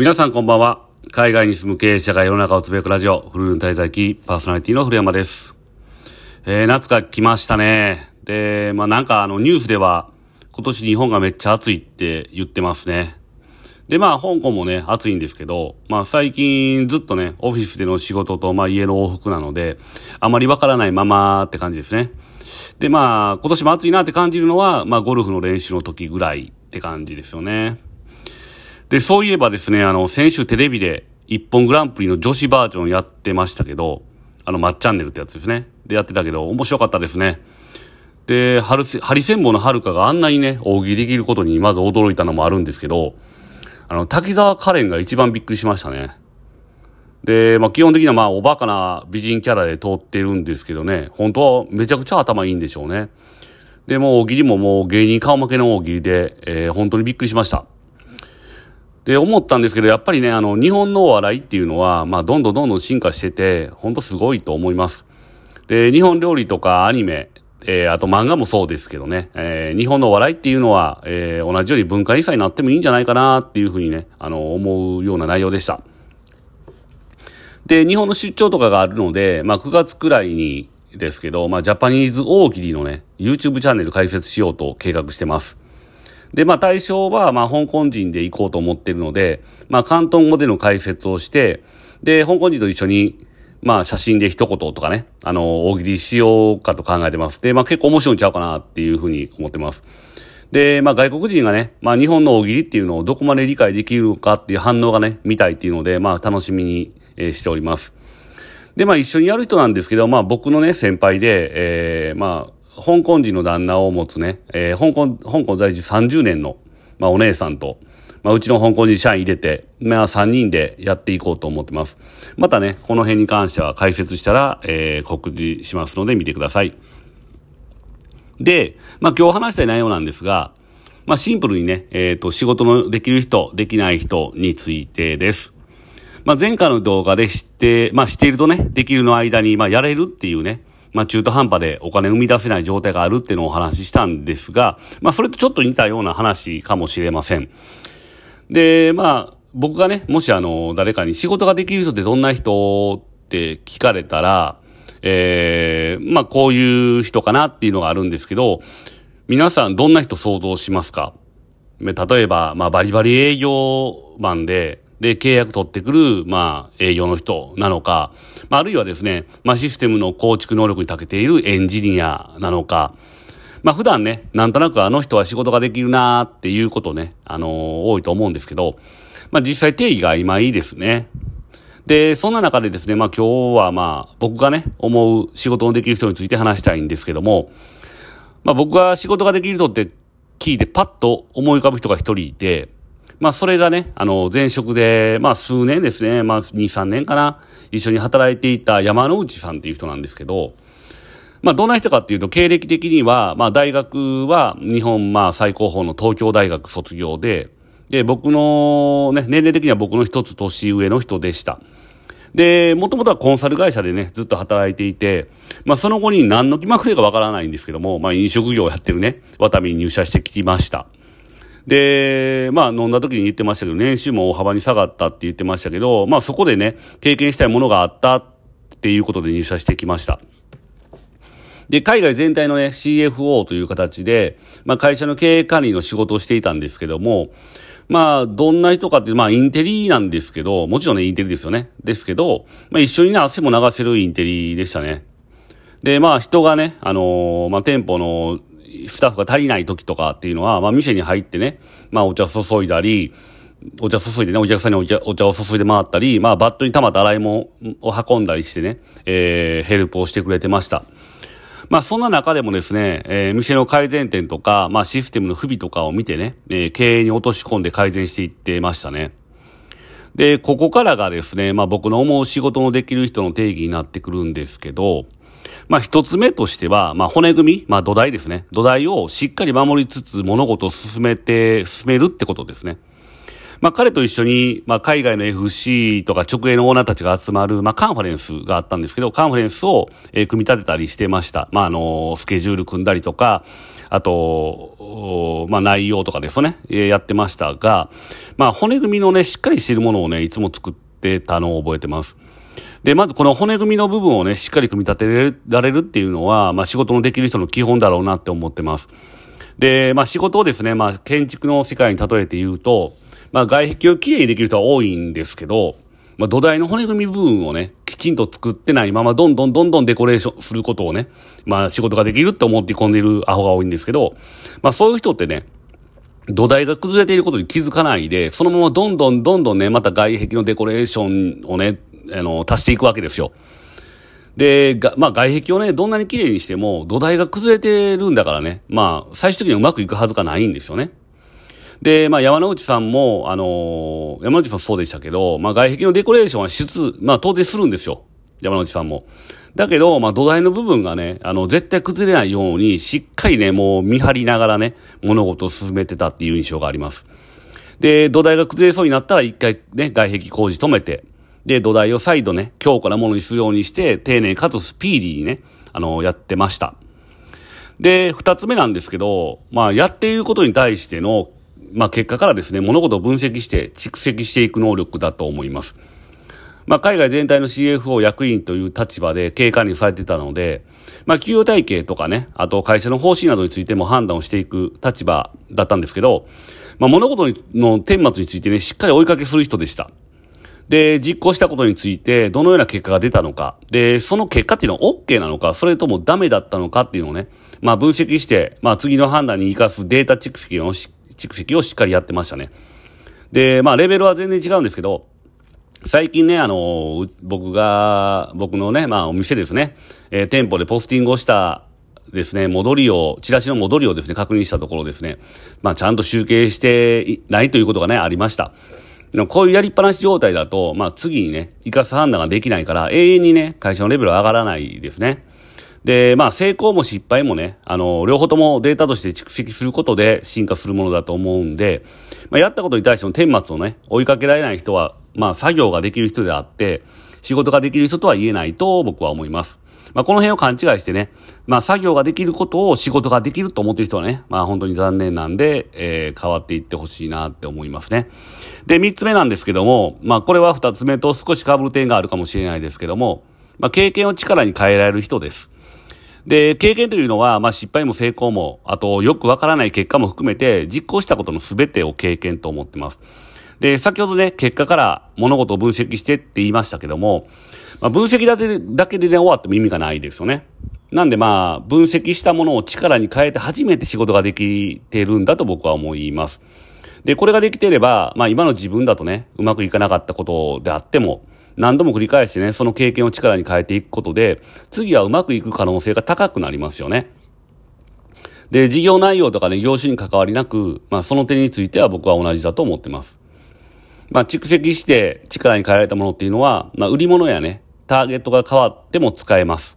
皆さんこんばんは。海外に住む経営者が世の中をつぶやくラジオ、フルーン滞在期パーソナリティの古山です。えー、夏が来ましたね。で、まあなんかあのニュースでは今年日本がめっちゃ暑いって言ってますね。で、まあ香港もね、暑いんですけど、まあ最近ずっとね、オフィスでの仕事とまあ家の往復なので、あまりわからないままって感じですね。で、まあ今年も暑いなって感じるのは、まあゴルフの練習の時ぐらいって感じですよね。で、そういえばですね、あの、先週テレビで一本グランプリの女子バージョンやってましたけど、あの、まっチャンネルってやつですね。で、やってたけど、面白かったですね。で、ハリセンボのはるかがあんなにね、大喜利できることにまず驚いたのもあるんですけど、あの、滝沢カレンが一番びっくりしましたね。で、まあ、基本的にはまあ、おバカな美人キャラで通ってるんですけどね、本当はめちゃくちゃ頭いいんでしょうね。で、もう大喜利ももう芸人顔負けの大喜利で、えー、本当にびっくりしました。で、思ったんですけど、やっぱりね、あの、日本のお笑いっていうのは、まあ、どんどんどんどん進化してて、ほんとすごいと思います。で、日本料理とかアニメ、えー、あと漫画もそうですけどね、えー、日本のお笑いっていうのは、えー、同じように文化遺産になってもいいんじゃないかなっていうふうにね、あの、思うような内容でした。で、日本の出張とかがあるので、まあ、9月くらいにですけど、まあ、ジャパニーズ大喜利のね、YouTube チャンネル開設しようと計画してます。で、まあ対象は、まあ香港人で行こうと思ってるので、まあ広東語での解説をして、で、香港人と一緒に、まあ写真で一言とかね、あの、大喜利しようかと考えてます。で、まあ結構面白いんちゃうかなっていうふうに思ってます。で、まあ外国人がね、まあ日本の大喜利っていうのをどこまで理解できるかっていう反応がね、見たいっていうので、まあ楽しみに、え、しております。で、まあ一緒にやる人なんですけど、まあ僕のね、先輩で、えー、まあ、香港人の旦那を持つね、えー、香港、香港在住30年の、まあ、お姉さんと、まあ、うちの香港人社員入れて、まあ、3人でやっていこうと思ってます。またね、この辺に関しては解説したら、えー、告示しますので見てください。で、まあ、今日話したい内容なんですが、まあ、シンプルにね、えっ、ー、と、仕事のできる人、できない人についてです。まあ、前回の動画で知って、まあ、しているとね、できるの間に、まあ、やれるっていうね、まあ中途半端でお金生み出せない状態があるっていうのをお話ししたんですが、まあそれとちょっと似たような話かもしれません。で、まあ僕がね、もしあの、誰かに仕事ができる人ってどんな人って聞かれたら、ええー、まあこういう人かなっていうのがあるんですけど、皆さんどんな人想像しますか？例えば、まあバリバリ営業マンで、で、契約取ってくる、まあ、営業の人なのか、まあ、あるいはですね、まあ、システムの構築能力に長けているエンジニアなのか、まあ、普段ね、なんとなくあの人は仕事ができるなーっていうことね、あのー、多いと思うんですけど、まあ、実際定義が今いいですね。で、そんな中でですね、まあ、今日はまあ、僕がね、思う仕事のできる人について話したいんですけども、まあ、僕が仕事ができる人って聞いてパッと思い浮かぶ人が一人いて、まあ、それがね、あの、前職で、まあ、数年ですね、まあ、2、3年かな、一緒に働いていた山内さんっていう人なんですけど、まあ、どんな人かっていうと、経歴的には、まあ、大学は日本、まあ、最高峰の東京大学卒業で、で、僕の、ね、年齢的には僕の一つ年上の人でした。で、もともとはコンサル会社でね、ずっと働いていて、まあその後に何の気まくれかわからないんですけども、まあ飲食業をやってるね、ワタミに入社してきました。で、まあ飲んだ時に言ってましたけど、年収も大幅に下がったって言ってましたけど、まあそこでね、経験したいものがあったっていうことで入社してきました。で、海外全体のね、CFO という形で、まあ会社の経営管理の仕事をしていたんですけども、まあ、どんな人かって、まあ、インテリなんですけど、もちろんね、インテリですよね。ですけど、まあ、一緒にね、汗も流せるインテリでしたね。で、まあ、人がね、あのー、まあ、店舗のスタッフが足りない時とかっていうのは、まあ店に入ってね、まあお茶注いだり、お茶注いでね、お客さんにお茶お茶を注いで回ったり、まあバットに溜まった洗い物を運んだりしてね、えー、ヘルプをしてくれてました。まあそんな中でもですね、えー、店の改善点とか、まあシステムの不備とかを見てね、えー、経営に落とし込んで改善していってましたね。で、ここからがですね、まあ僕の思う仕事のできる人の定義になってくるんですけど、まあ一つ目としては、まあ骨組み、まあ土台ですね。土台をしっかり守りつつ物事を進めて、進めるってことですね。まあ、彼と一緒に、まあ、海外の FC とか直営のオーナーたちが集まる、まあ、カンファレンスがあったんですけど、カンファレンスを、えー、組み立てたりしてました。まあ、あの、スケジュール組んだりとか、あと、まあ、内容とかですね、えー、やってましたが、まあ、骨組みのね、しっかりしているものをね、いつも作ってたのを覚えてます。で、まずこの骨組みの部分をね、しっかり組み立てられるっていうのは、まあ、仕事のできる人の基本だろうなって思ってます。で、まあ、仕事をですね、まあ、建築の世界に例えて言うと、まあ、外壁をきれいにできる人は多いんですけど、まあ、土台の骨組み部分をね、きちんと作ってないまま、どんどんどんどんデコレーションすることをね、まあ、仕事ができるって思って込んでいるアホが多いんですけど、まあ、そういう人ってね、土台が崩れていることに気づかないで、そのままどんどんどんどんね、また外壁のデコレーションをね、あの、足していくわけですよ。で、が、まあ外壁をね、どんなに綺麗にしても土台が崩れてるんだからね、まあ最終的にうまくいくはずがないんですよね。で、まあ山之内さんも、あのー、山内さんそうでしたけど、まあ外壁のデコレーションは質、まあ当然するんですよ。山之内さんも。だけど、まあ土台の部分がね、あの、絶対崩れないように、しっかりね、もう見張りながらね、物事を進めてたっていう印象があります。で、土台が崩れそうになったら一回ね、外壁工事止めて、で、土台を再度ね、強固なものにするようにして、丁寧かつスピーディーにね、あの、やってました。で、二つ目なんですけど、まあ、やっていることに対しての、まあ、結果からですね、物事を分析して蓄積していく能力だと思います。まあ、海外全体の CFO 役員という立場で経営管理されてたので、まあ、企業体系とかね、あと会社の方針などについても判断をしていく立場だったんですけど、まあ、物事の顛末についてね、しっかり追いかけする人でした。で、実行したことについて、どのような結果が出たのか、で、その結果っていうのは OK なのか、それともダメだったのかっていうのをね、まあ分析して、まあ次の判断に活かすデータ蓄積を、蓄積をしっかりやってましたね。で、まあレベルは全然違うんですけど、最近ね、あの、僕が、僕のね、まあお店ですね、えー、店舗でポスティングをしたですね、戻りを、チラシの戻りをですね、確認したところですね、まあちゃんと集計してないということがね、ありました。こういうやりっぱなし状態だと、まあ次にね、生かす判断ができないから、永遠にね、会社のレベルは上がらないですね。で、まあ成功も失敗もね、あの、両方ともデータとして蓄積することで進化するものだと思うんで、まあやったことに対しても顛末をね、追いかけられない人は、まあ作業ができる人であって、仕事ができる人とは言えないと僕は思います。まあ、この辺を勘違いしてね、まあ、作業ができることを仕事ができると思っている人はね、まあ、本当に残念なんで、えー、変わっていってほしいなって思いますね。で、三つ目なんですけども、まあ、これは二つ目と少し被る点があるかもしれないですけども、まあ、経験を力に変えられる人です。で、経験というのは、まあ、失敗も成功も、あと、よくわからない結果も含めて、実行したことの全てを経験と思ってます。で、先ほどね、結果から物事を分析してって言いましたけども、まあ、分析だけだけで、ね、終わっても意味がないですよね。なんでまあ、分析したものを力に変えて初めて仕事ができてるんだと僕は思います。で、これができていれば、まあ今の自分だとね、うまくいかなかったことであっても、何度も繰り返してね、その経験を力に変えていくことで、次はうまくいく可能性が高くなりますよね。で、事業内容とかね、業種に関わりなく、まあその点については僕は同じだと思ってます。まあ蓄積して力に変えられたものっていうのは、まあ売り物やね、ターゲットが変わっても使えます。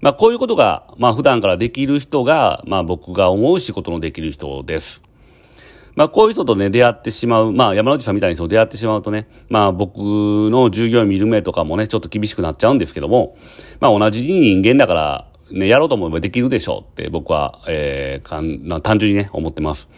まあこういうことが、まあ普段からできる人が、まあ僕が思う仕事のできる人です。まあこういう人とね、出会ってしまう、まあ山内さんみたいな人と出会ってしまうとね、まあ僕の従業員見る目とかもね、ちょっと厳しくなっちゃうんですけども、まあ同じ人間だから、ね、やろうと思えばできるでしょうって僕は、えー、かん単純にね、思ってます。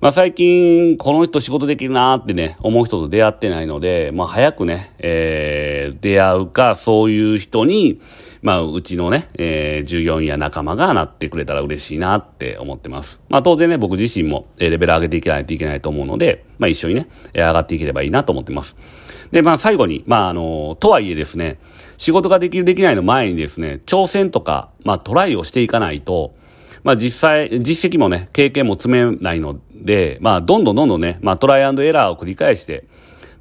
まあ最近、この人仕事できるなーってね、思う人と出会ってないので、まあ早くね、えー、出会うか、そういう人に、まあうちのね、えー、従業員や仲間がなってくれたら嬉しいなって思ってます。まあ当然ね、僕自身もえレベル上げていかないといけないと思うので、まあ一緒にね、上がっていければいいなと思ってます。で、まあ最後に、まああの、とはいえですね、仕事ができるできないの前にですね、挑戦とか、まあトライをしていかないと、まあ実際、実績もね、経験も積めないので、まあどんどんどんどんね、まあトライアンドエラーを繰り返して、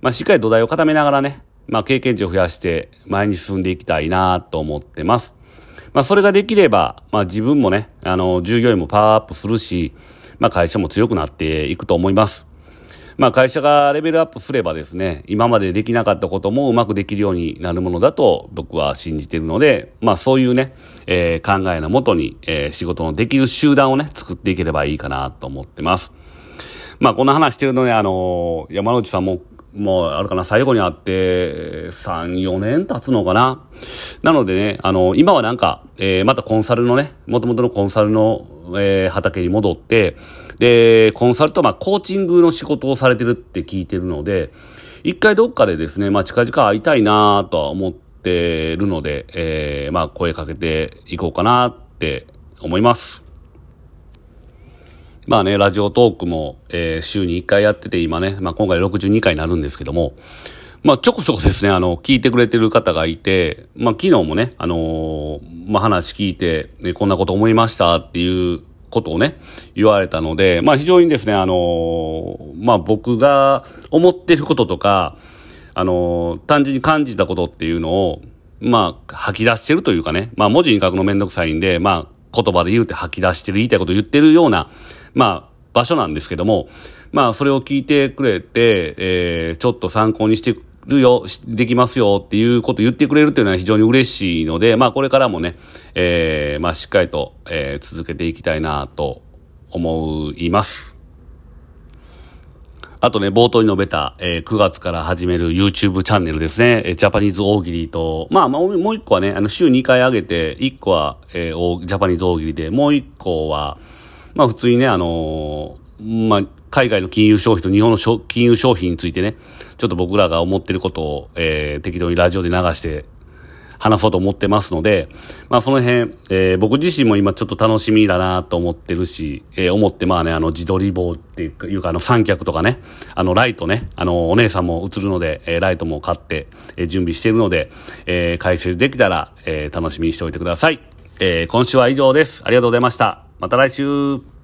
まあしっかり土台を固めながらね、まあ経験値を増やして前に進んでいきたいなと思ってます。まあそれができれば、まあ自分もね、あの、従業員もパワーアップするし、まあ会社も強くなっていくと思います。まあ会社がレベルアップすればですね、今までできなかったこともうまくできるようになるものだと僕は信じているので、まあそういうね、えー、考えのもとに、えー、仕事のできる集団をね、作っていければいいかなと思ってます。まあ、この話してるのね、あの、山内さんも、もう、あるかな、最後に会って、3、4年経つのかな。なのでね、あの、今はなんか、えー、またコンサルのね、元々のコンサルの、えー、畑に戻って、で、コンサルと、まあ、コーチングの仕事をされてるって聞いてるので、一回どっかでですね、まあ、近々会いたいなとは思ってるので、えー、まあ、声かけていこうかなって思います。まあね、ラジオトークも、えー、週に1回やってて、今ね、まあ今回62回になるんですけども、まあちょこちょこですね、あの、聞いてくれてる方がいて、まあ昨日もね、あのー、まあ話聞いて、ね、こんなこと思いましたっていうことをね、言われたので、まあ非常にですね、あのー、まあ僕が思ってることとか、あの、単純に感じたことっていうのを、まあ吐き出してるというかね、まあ文字に書くのめんどくさいんで、まあ言葉で言うて吐き出してる、言いたいこと言ってるような、まあ、場所なんですけども、まあ、それを聞いてくれて、えー、ちょっと参考にしてるよ、できますよっていうことを言ってくれるというのは非常に嬉しいので、まあ、これからもね、えー、まあ、しっかりと、えー、続けていきたいなと思います。あとね、冒頭に述べた、えー、9月から始める YouTube チャンネルですね。えー、ジャパニーズ大喜利と、まあ、まあ、もう一個はね、あの、週2回上げて、1個は、えー、ジャパニーズ大喜利で、もう1個は、まあ普通にね、あのー、まあ海外の金融商品と日本の金融商品についてね、ちょっと僕らが思ってることを、えー、適当にラジオで流して話そうと思ってますので、まあその辺、えー、僕自身も今ちょっと楽しみだなと思ってるし、えー、思ってまあね、あの自撮り棒っていうか、あの三脚とかね、あのライトね、あのお姉さんも映るので、えー、ライトも買って、えー、準備してるので、えー、解説できたら、えー、楽しみにしておいてください。えー、今週は以上です。ありがとうございました。また来週。